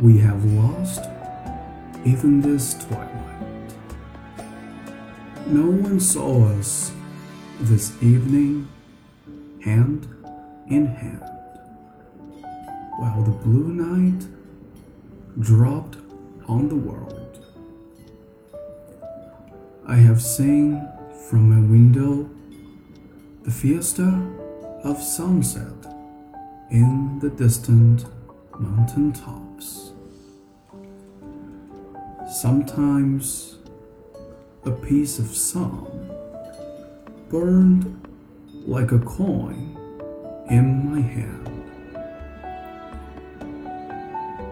we have lost even this twilight. No one saw us this evening hand in hand, while the blue night dropped on the world. I have seen from my window the fiesta of sunset in the distant mountain Sometimes a piece of sun burned like a coin in my hand.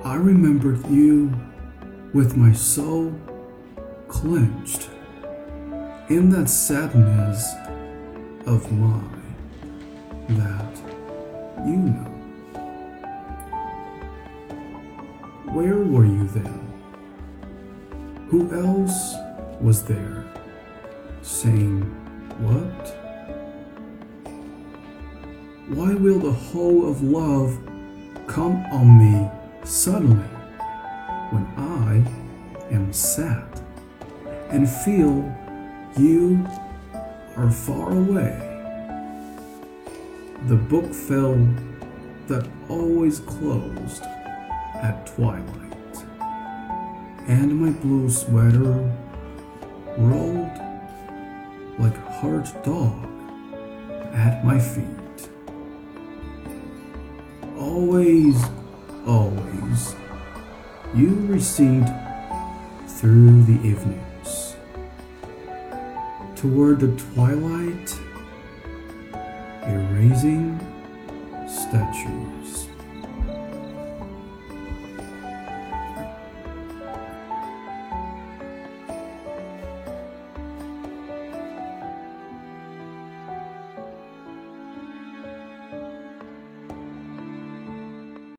I remembered you with my soul clenched in that sadness of mine that you know. Where were you then? Who else was there saying what? Why will the whole of love come on me suddenly when I am sad and feel you are far away? The book fell that always closed at twilight, and my blue sweater rolled like a hard dog at my feet. Always, always, you recede through the evenings toward the twilight, erasing statues.